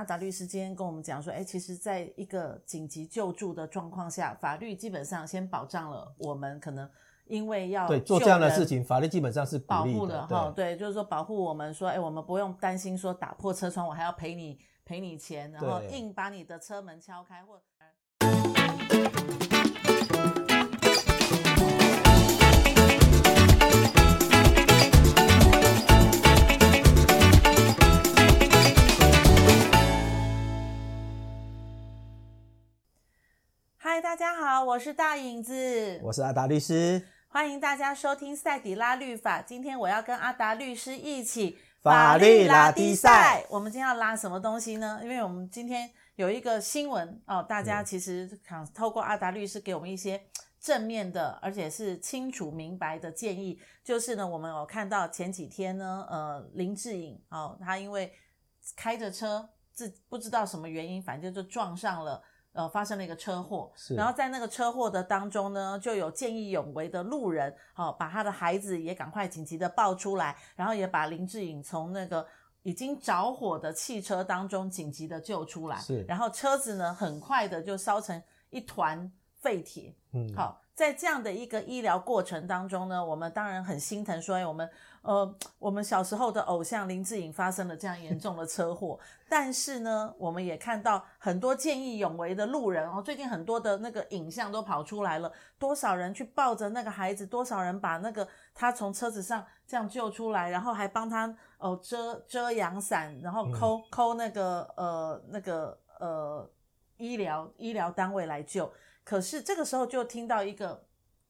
阿达律师今天跟我们讲说，哎，其实在一个紧急救助的状况下，法律基本上先保障了我们可能因为要对做这样的事情，法律基本上是保护的哈，对，就是说保护我们说，哎，我们不用担心说打破车窗，我还要赔你赔你钱，然后硬把你的车门敲开或。嗨，大家好，我是大影子，我是阿达律师，欢迎大家收听赛底拉律法。今天我要跟阿达律师一起法律拉低赛。我们今天要拉什么东西呢？因为我们今天有一个新闻哦，大家其实想透过阿达律师给我们一些正面的，而且是清楚明白的建议。就是呢，我们有看到前几天呢，呃，林志颖哦，他因为开着车，自不知道什么原因，反正就撞上了。呃，发生了一个车祸，然后在那个车祸的当中呢，就有见义勇为的路人，好、哦，把他的孩子也赶快紧急的抱出来，然后也把林志颖从那个已经着火的汽车当中紧急的救出来，是，然后车子呢，很快的就烧成一团废铁，嗯，好，在这样的一个医疗过程当中呢，我们当然很心疼，所以我们。呃，我们小时候的偶像林志颖发生了这样严重的车祸，但是呢，我们也看到很多见义勇为的路人哦，最近很多的那个影像都跑出来了，多少人去抱着那个孩子，多少人把那个他从车子上这样救出来，然后还帮他哦遮遮阳伞，然后抠抠那个呃那个呃医疗医疗单位来救。可是这个时候就听到一个，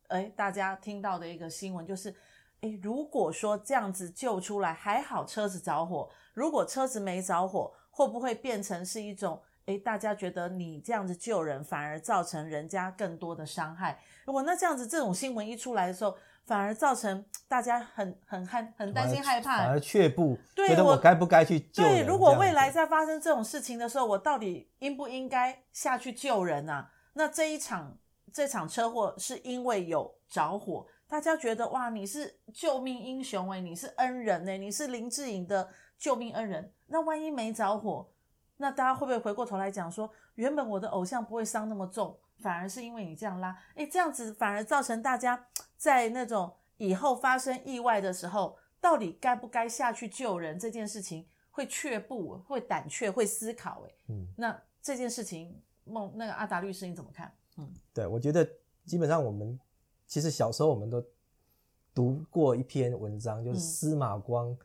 哎，大家听到的一个新闻就是。哎，如果说这样子救出来还好，车子着火；如果车子没着火，会不会变成是一种诶，大家觉得你这样子救人，反而造成人家更多的伤害？如果那这样子这种新闻一出来的时候，反而造成大家很很害很担心害怕，反而却步，对，觉得我该不该去救人？对，如果未来再发生这种事情的时候，我到底应不应该下去救人啊？那这一场这场车祸是因为有着火。大家觉得哇，你是救命英雄诶，你是恩人诶，你是林志颖的救命恩人。那万一没着火，那大家会不会回过头来讲说，原本我的偶像不会伤那么重，反而是因为你这样拉，诶，这样子反而造成大家 在那种以后发生意外的时候，到底该不该下去救人这件事情，会却步，会胆怯，会思考诶。嗯，那这件事情，梦那个阿达律师你怎么看？嗯，对，我觉得基本上我们。其实小时候我们都读过一篇文章，就是司马光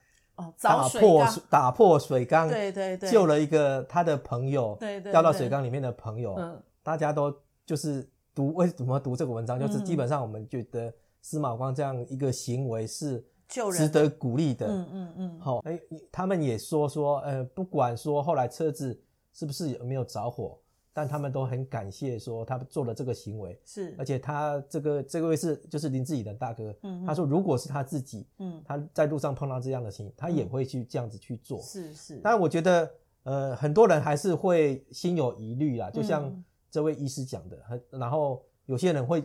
打破、打破水缸，对对对，救了一个他的朋友，对对，掉到水缸里面的朋友，嗯，大家都就是读为什么读这个文章，就是基本上我们觉得司马光这样一个行为是值得鼓励的，嗯嗯嗯，好，哎，他们也说说，呃，不管说后来车子是不是有没有着火。但他们都很感谢，说他做了这个行为是，而且他这个这位是就是林志颖的大哥，嗯，他说如果是他自己，嗯，他在路上碰到这样的情形，他也会去这样子去做，是是。但我觉得，呃，很多人还是会心有疑虑啦，就像这位医师讲的，很，然后有些人会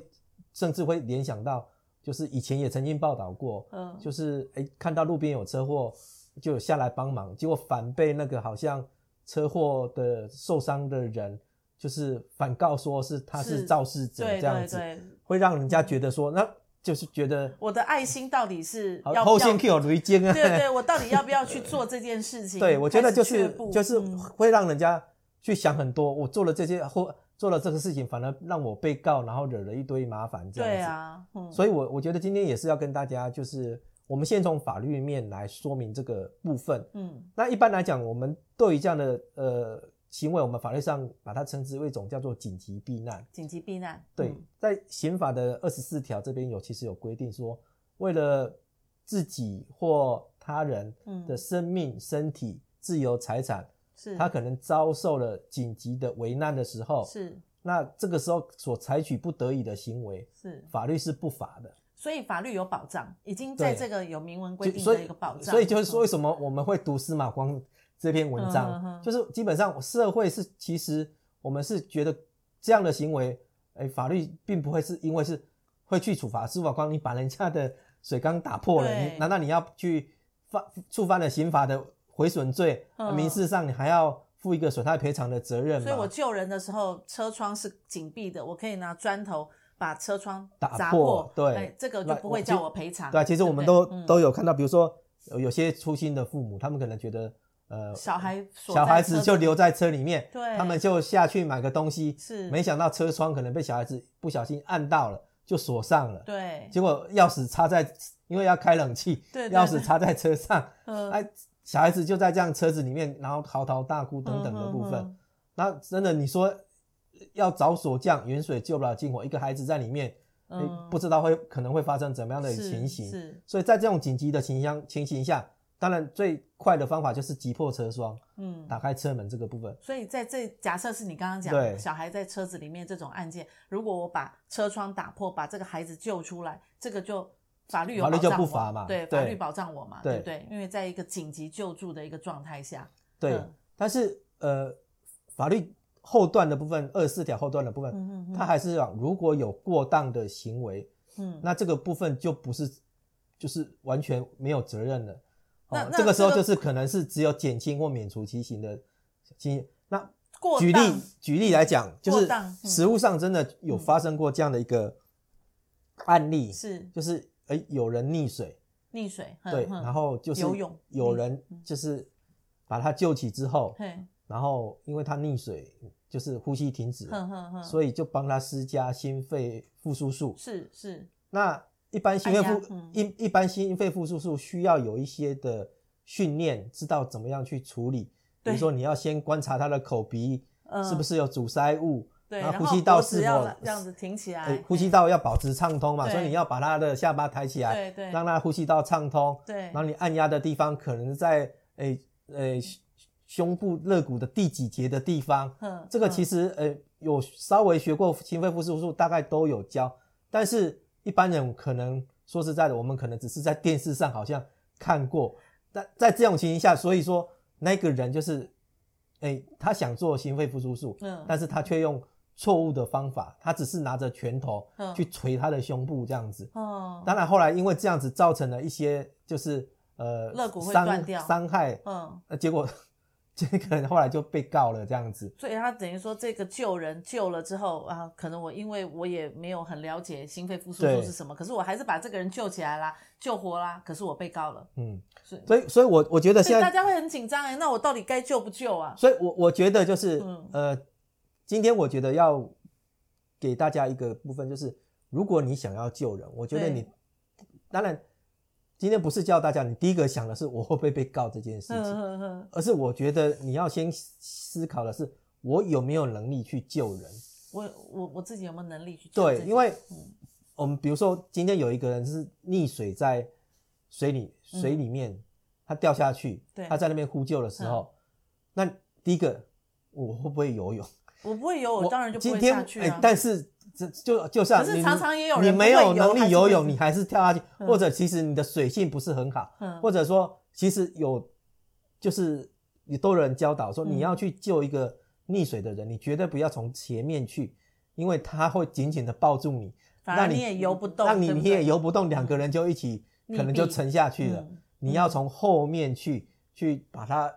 甚至会联想到，就是以前也曾经报道过，嗯，就是诶看到路边有车祸就下来帮忙，结果反被那个好像车祸的受伤的人。就是反告说是他是肇事者这样子，会让人家觉得说，那就是觉得我的爱心到底是要后先 Q 雷尖啊？对对，我到底要不要去做这件事情？对，我觉得就是就是会让人家去想很多。我做了这些或做了这个事情，反而让我被告，然后惹了一堆麻烦这样子。对啊，所以我我觉得今天也是要跟大家，就是我们先从法律面来说明这个部分。嗯，那一般来讲，我们对于这样的呃。行为，我们法律上把它称之为一种叫做紧急避难。紧急避难，对，在刑法的二十四条这边有其实有规定说，为了自己或他人的生命、身体、自由、财产，是他可能遭受了紧急的危难的时候，是那这个时候所采取不得已的行为，是法律是不罚的。所以法律有保障，已经在这个有明文规定的一个保障。所以就是说，为什么我们会读司马光？这篇文章、嗯、就是基本上社会是其实我们是觉得这样的行为，哎，法律并不会是因为是会去处罚司法官，你把人家的水缸打破了，你难道你要去犯触犯了刑法的毁损罪？嗯、民事上你还要负一个损害赔偿的责任嘛。所以我救人的时候，车窗是紧闭的，我可以拿砖头把车窗打破，破对、哎，这个就不会叫我赔偿。对，其实我们都都有看到，比如说有些粗心的父母，他们可能觉得。呃，小孩小孩子就留在车里面，对，他们就下去买个东西，是，没想到车窗可能被小孩子不小心按到了，就锁上了，对，结果钥匙插在，因为要开冷气，对，钥匙插在车上，嗯，哎，小孩子就在这样车子里面，然后嚎啕大哭等等的部分，那真的你说要找锁匠，远水救不了近火，一个孩子在里面，嗯，不知道会可能会发生怎么样的情形，是，所以在这种紧急的情形情形下。当然，最快的方法就是击破车窗，嗯，打开车门这个部分。所以在这假设是你刚刚讲的小孩在车子里面这种案件，如果我把车窗打破，把这个孩子救出来，这个就法律有保障我，法律就不罚嘛，对，法律保障我嘛，对，对不对？因为在一个紧急救助的一个状态下，对。嗯、但是呃，法律后段的部分，二十四条后段的部分，嗯嗯嗯，它还是讲如果有过当的行为，嗯，那这个部分就不是就是完全没有责任了。那、哦、这个时候就是可能是只有减轻或免除其刑的情形。那举例举例来讲，就是实物上真的有发生过这样的一个案例，是就是诶有人溺水，溺水对，然后就是游泳，有人就是把他救起之后，然后因为他溺水就是呼吸停止，所以就帮他施加心肺复苏术，是是那。一般心肺复一、嗯、一般心肺复苏术需要有一些的训练，知道怎么样去处理。比如说，你要先观察他的口鼻是不是有阻塞物，对，然后呼吸道是否这样子挺起来，欸、呼吸道要保持畅通嘛，所以你要把他的下巴抬起来，对对，让他呼吸道畅通。对，然后你按压的地方可能在诶诶、欸欸、胸部肋骨的第几节的地方，嗯，这个其实呃、欸、有稍微学过心肺复苏术，大概都有教，但是。一般人可能说实在的，我们可能只是在电视上好像看过，但在这种情形下，所以说那个人就是，哎、欸，他想做心肺复苏术，嗯，但是他却用错误的方法，他只是拿着拳头去捶他的胸部这样子，哦，当然后来因为这样子造成了一些就是呃肋骨会断掉，伤害，嗯，呃，结果。这个人后来就被告了，这样子。所以他等于说，这个救人救了之后啊，可能我因为我也没有很了解心肺复苏术是什么，可是我还是把这个人救起来啦，救活啦。可是我被告了，嗯，是。所以，所以我我觉得现在大家会很紧张哎，那我到底该救不救啊？所以我我觉得就是，嗯、呃，今天我觉得要给大家一个部分，就是如果你想要救人，我觉得你当然。今天不是教大家，你第一个想的是我会不会被告这件事情，而是我觉得你要先思考的是我有没有能力去救人。我我我自己有没有能力去救？对，因为我们比如说今天有一个人是溺水在水里水里面，他掉下去，他在那边呼救的时候，那第一个我会不会游泳？我不会游，我当然就不会下去啊。但是这。就就像可是常常也有人你没有能力游泳，你还是跳下去，或者其实你的水性不是很好，或者说其实有就是也都有人教导说，你要去救一个溺水的人，你绝对不要从前面去，因为他会紧紧的抱住你，那你也游不动，那你你也游不动，两个人就一起可能就沉下去了。你要从后面去去把他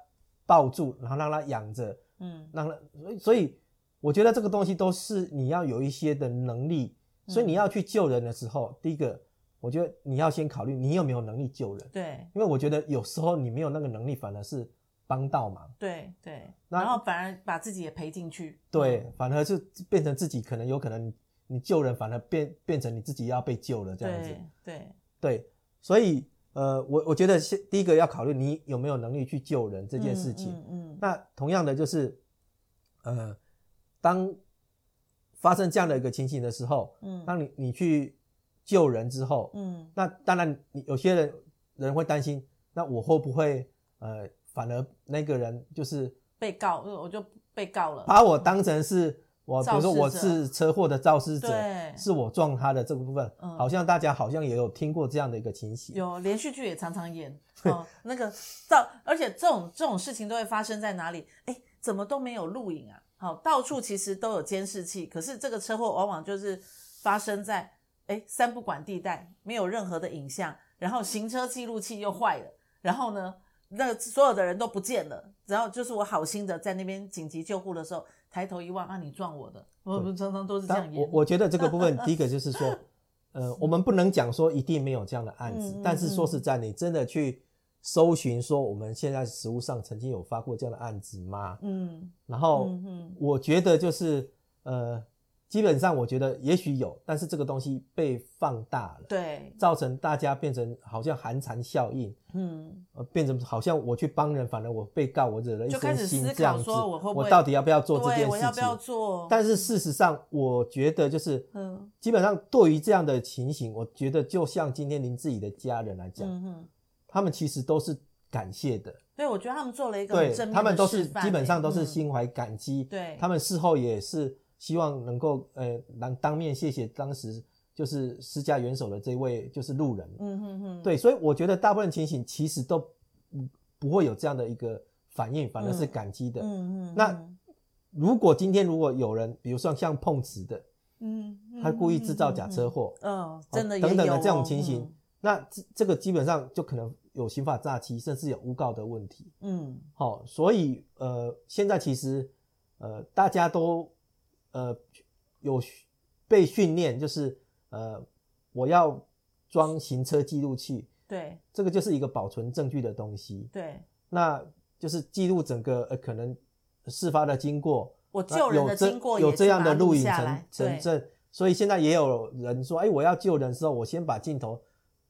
抱住，然后让他仰着，嗯，让他所以所以。我觉得这个东西都是你要有一些的能力，所以你要去救人的时候，第一个，我觉得你要先考虑你有没有能力救人。对，因为我觉得有时候你没有那个能力，反而是帮倒忙。对对，然后反而把自己也赔进去。对，反而是变成自己可能有可能你救人，反而变变成你自己要被救了这样子。对对对，所以呃，我我觉得先第一个要考虑你有没有能力去救人这件事情。嗯嗯。那同样的就是，呃。当发生这样的一个情形的时候，嗯，当你你去救人之后，嗯，那当然你有些人人会担心，那我会不会呃，反而那个人就是被告，我就被告了，把我当成是我，比如说我是车祸的肇事者，是我撞他的这个部分，嗯，好像大家好像也有听过这样的一个情形，有连续剧也常常演，哦，那个造，而且这种这种事情都会发生在哪里？哎，怎么都没有录影啊？好，到处其实都有监视器，可是这个车祸往往就是发生在诶三不管地带，没有任何的影像，然后行车记录器又坏了，然后呢，那所有的人都不见了，然后就是我好心的在那边紧急救护的时候，抬头一望，啊，你撞我的，我们常常都是这样演。我我觉得这个部分，第一个就是说，呃，我们不能讲说一定没有这样的案子，嗯嗯嗯，但是说实在，你真的去搜寻说我们现在实务上曾经有发过这样的案子吗？嗯，然后我觉得就是呃。基本上我觉得也许有，但是这个东西被放大了，对，造成大家变成好像寒蝉效应，嗯，呃，变成好像我去帮人，反而我被告，我惹了一身心这样子，我，会我到底要不要做这件事情？我要不要做？但是事实上，我觉得就是，嗯，基本上对于这样的情形，我觉得就像今天您自己的家人来讲，嗯哼，他们其实都是感谢的，对，我觉得他们做了一个对，他们都是基本上都是心怀感激，嗯，对，他们事后也是。希望能够呃，当当面谢谢当时就是施加援手的这位就是路人，嗯哼哼，对，所以我觉得大部分情形其实都不不会有这样的一个反应，反而是感激的，嗯。嗯，嗯。那如果今天如果有人，比如说像碰瓷的，嗯，他故意制造假车祸，嗯，哦，真的等等的这种情形，嗯，那这这个基本上就可能有刑法诈欺，甚至有诬告的问题，嗯，好，所以呃，现在其实呃，大家都。呃，有被训练，就是呃，我要装行车记录器，对，这个就是一个保存证据的东西，对，那就是记录整个呃可能事发的经过，我救人的经过有这样的录影成成证，所以现在也有人说，哎，我要救人的时候，我先把镜头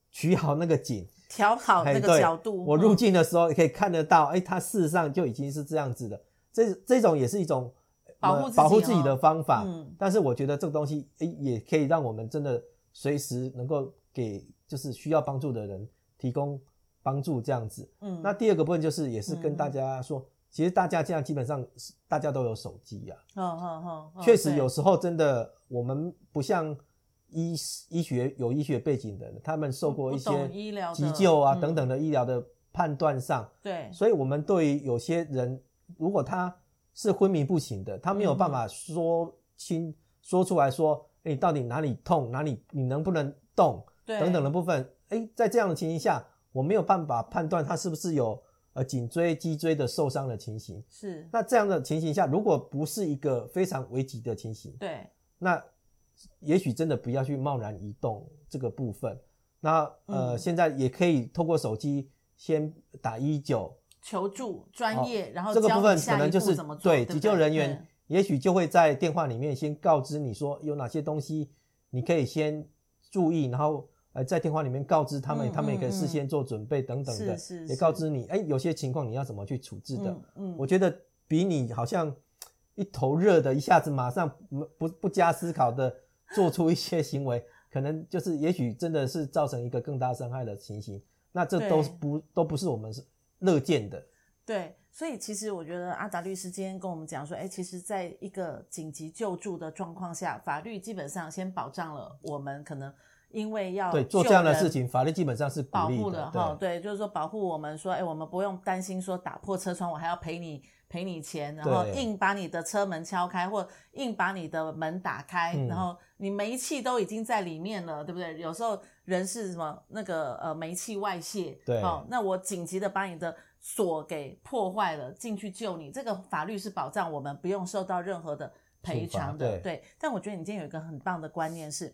取好那个景，调好那个角度，我入镜的时候可以看得到，哎，它事实上就已经是这样子的，这这种也是一种。保护保护自己的方法，嗯，但是我觉得这个东西诶也可以让我们真的随时能够给就是需要帮助的人提供帮助这样子。嗯，那第二个部分就是也是跟大家说，嗯、其实大家这样基本上大家都有手机呀。哦哦哦，确实有时候真的我们不像医医学有医学背景的人，他们受过一些急救啊等等的医疗的判断上，对，所以我们对于有些人如果他。是昏迷不醒的，他没有办法说清、嗯、说出来说，哎、欸，到底哪里痛，哪里你能不能动，等等的部分，哎、欸，在这样的情形下，我没有办法判断他是不是有呃颈椎、脊椎的受伤的情形。是，那这样的情形下，如果不是一个非常危急的情形，对，那也许真的不要去贸然移动这个部分。那呃、嗯，现在也可以透过手机先打一一九。求助专业，然后这个部分可能就是对急救人员，也许就会在电话里面先告知你说有哪些东西你可以先注意，然后呃在电话里面告知他们，他们也可以事先做准备等等的，也告知你，哎，有些情况你要怎么去处置的。嗯，我觉得比你好像一头热的，一下子马上不不不加思考的做出一些行为，可能就是也许真的是造成一个更大伤害的情形。那这都不都不是我们是。乐见的，对，所以其实我觉得阿达律师今天跟我们讲说，哎，其实在一个紧急救助的状况下，法律基本上先保障了我们可能因为要对做这样的事情，法律基本上是保护的哈，对，就是说保护我们说，哎，我们不用担心说打破车窗，我还要赔你赔你钱，然后硬把你的车门敲开，或硬把你的门打开，嗯，然后你煤气都已经在里面了，对不对？有时候。人是什么？那个呃，煤气外泄，对，哦，那我紧急的把你的锁给破坏了，进去救你。这个法律是保障我们不用受到任何的赔偿的，对，对。但我觉得你今天有一个很棒的观念是，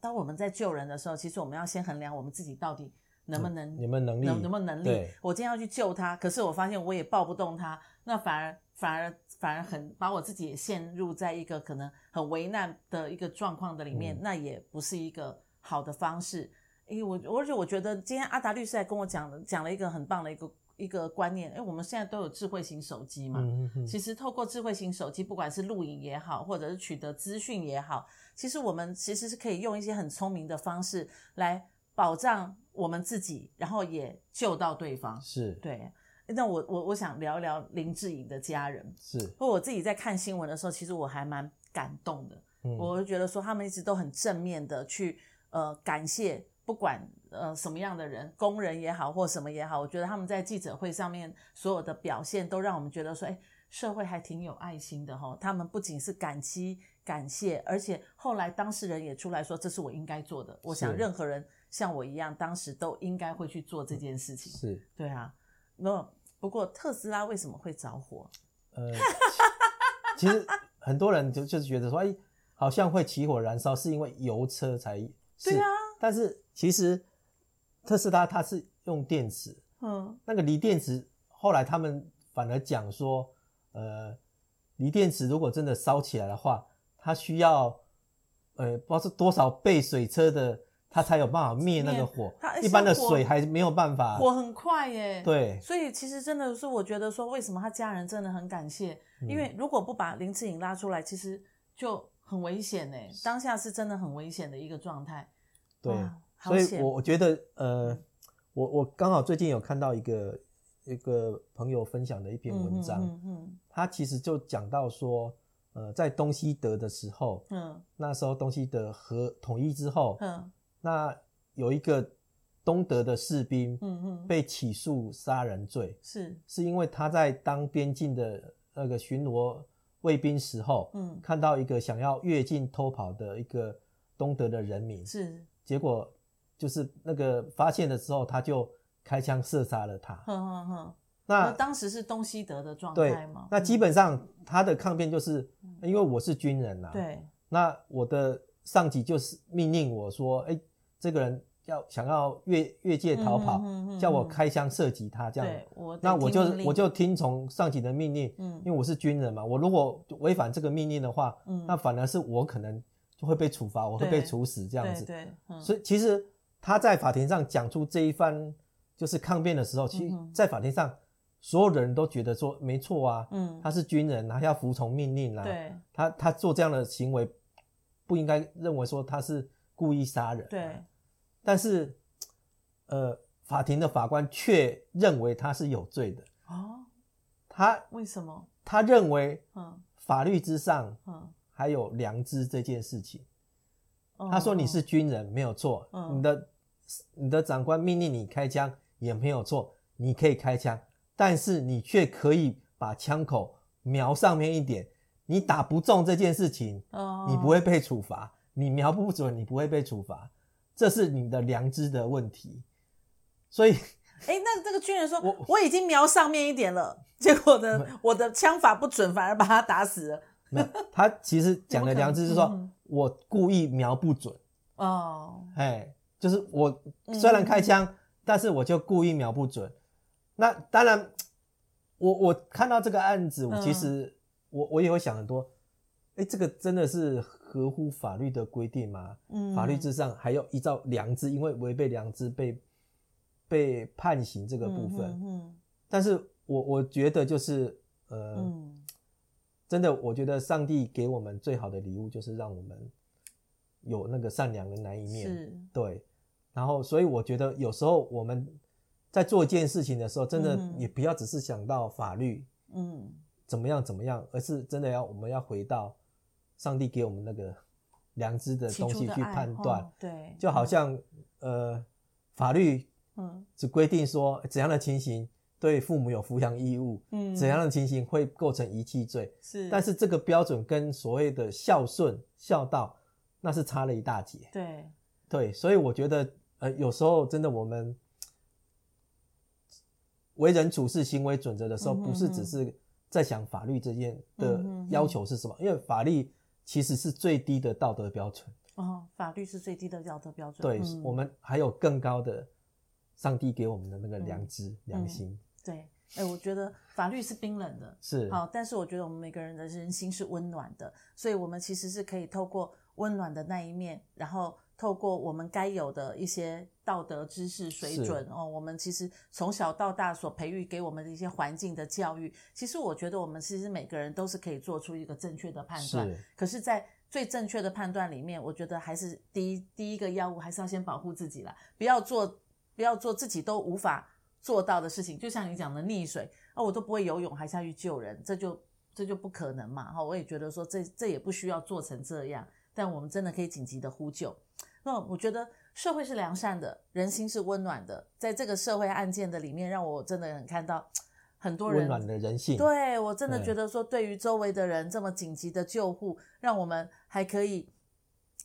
当我们在救人的时候，其实我们要先衡量我们自己到底能不能，你们能力，能能不能能力。我今天要去救他，可是我发现我也抱不动他，那反而反而反而很把我自己也陷入在一个可能很为难的一个状况的里面，嗯，那也不是一个。好的方式，因为，我而且我觉得今天阿达律师还跟我讲了讲了一个很棒的一个一个观念，因为，我们现在都有智慧型手机嘛，嗯嗯，其实透过智慧型手机，不管是录影也好，或者是取得资讯也好，其实我们其实是可以用一些很聪明的方式来保障我们自己，然后也救到对方。是对。那我我我想聊一聊林志颖的家人，是，或我自己在看新闻的时候，其实我还蛮感动的，嗯，我就觉得说他们一直都很正面的去。呃，感谢不管呃什么样的人，工人也好或什么也好，我觉得他们在记者会上面所有的表现，都让我们觉得说，哎，社会还挺有爱心的哈。他们不仅是感激感谢，而且后来当事人也出来说，这是我应该做的。我想任何人像我一样，当时都应该会去做这件事情。是，对啊。那不过特斯拉为什么会着火？呃，其 实很多人就就是觉得说，哎，好像会起火燃烧，是因为油车才是。对啊。但是其实特斯拉它是用电池，嗯，那个锂电池后来他们反而讲说，呃，锂电池如果真的烧起来的话，它需要呃不知道是多少倍水车的。它才有办法灭那个火，一般的水还没有办法。火很快耶。对。所以其实真的是，我觉得说，为什么他家人真的很感谢，因为如果不把林志颖拉出来，其实就很危险呢。当下是真的很危险的一个状态。对。所以我我觉得，呃，我我刚好最近有看到一个一个朋友分享的一篇文章，嗯嗯，他其实就讲到说，呃，在东西德的时候，嗯，那时候东西德和统一之后，嗯。那有一个东德的士兵，嗯嗯，被起诉杀人罪，是是因为他在当边境的那个巡逻卫兵时候，嗯，看到一个想要越境偷跑的一个东德的人民，是，结果就是那个发现的时候，他就开枪射杀了他，哼哼哼。那当时是东西德的状态吗？那基本上他的抗辩就是，因为我是军人呐，对，那我的上级就是命令我说，哎。这个人要想要越越界逃跑，叫我开枪射击他，这样，我那我就我就听从上级的命令，嗯，因为我是军人嘛，我如果违反这个命令的话，嗯，那反而是我可能就会被处罚，我会被处死这样子，对，对对嗯、所以其实他在法庭上讲出这一番就是抗辩的时候，其实在法庭上所有的人都觉得说没错啊，嗯，他是军人，他要服从命令啊，对，他他做这样的行为不应该认为说他是故意杀人，对。但是，呃，法庭的法官却认为他是有罪的。哦，他为什么？他认为，嗯，法律之上，嗯，还有良知这件事情。他说你是军人没有错，你的你的长官命令你开枪也没有错，你可以开枪，但是你却可以把枪口瞄上面一点，你打不中这件事情，你不会被处罚，你瞄不准，你不会被处罚。这是你的良知的问题，所以，哎，那这个军人说，我我已经瞄上面一点了，结果呢，我的枪法不准，反而把他打死了。没有，他其实讲的良知是说，我故意瞄不准。哦，哎，就是我虽然开枪，但是我就故意瞄不准。那当然，我我看到这个案子，我其实我我也会想很多，哎，这个真的是。合乎法律的规定吗？嗯，法律之上还要依照良知，因为违背良知被被判刑这个部分。嗯，嗯，但是我我觉得就是呃，嗯，真的，我觉得上帝给我们最好的礼物就是让我们有那个善良的那一面。是，对。然后，所以我觉得有时候我们在做一件事情的时候，真的也不要只是想到法律，嗯，怎么样怎么样，而是真的要我们要回到。上帝给我们那个 良知的东西去判断，对，就好像呃，法律嗯。只规定说怎样的情形对父母有抚养义务，嗯，怎样的情形会构成遗弃罪，是，但是这个标准跟所谓的孝顺孝道那是差了一大截，对。对，所以我觉得呃有时候真的我们为人处事行为准则的时候，不是只是在想法律这件的要求是什么，因为法律。其实是最低的道德标准哦，法律是最低的道德标准。对，嗯、我们还有更高的，上帝给我们的那个良知、嗯、良心。嗯、对，哎，我觉得法律是冰冷的，是好，但是我觉得我们每个人的人心是温暖的，所以我们其实是可以透过温暖的那一面，然后。透过我们该有的一些道德知识水准哦，我们其实从小到大所培育给我们的一些环境的教育，其实我觉得我们其实每个人都是可以做出一个正确的判断。是。可是，在最正确的判断里面，我觉得还是第一第一个要务还是要先保护自己啦，不要做不要做自己都无法做到的事情。就像你讲的溺水啊，我都不会游泳还下去救人，这就这就不可能嘛。哈，我也觉得说这这也不需要做成这样。但我们真的可以紧急的呼救。那我觉得社会是良善的，人心是温暖的。在这个社会案件的里面，让我真的很看到很多人温暖的人性。对，我真的觉得说，对于周围的人这么紧急的救护，让我们还可以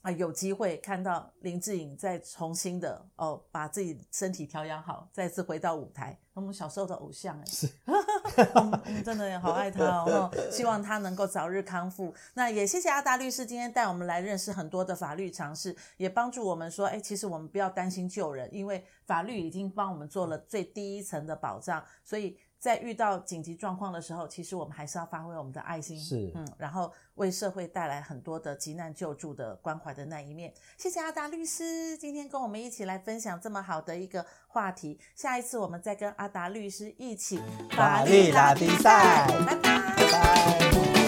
啊，有机会看到林志颖再重新的哦，把自己身体调养好，再次回到舞台。我们小时候的偶像哎，是，嗯，真的好爱他哦，希望他能够早日康复。那也谢谢阿达律师今天带我们来认识很多的法律常识，也帮助我们说，哎，其实我们不要担心救人，因为法律已经帮我们做了最低一层的保障，所以。在遇到紧急状况的时候，其实我们还是要发挥我们的爱心，是，嗯，然后为社会带来很多的急难救助的关怀的那一面。谢谢阿达律师今天跟我们一起来分享这么好的一个话题。下一次我们再跟阿达律师一起法律拉比赛，拜拜，拜拜。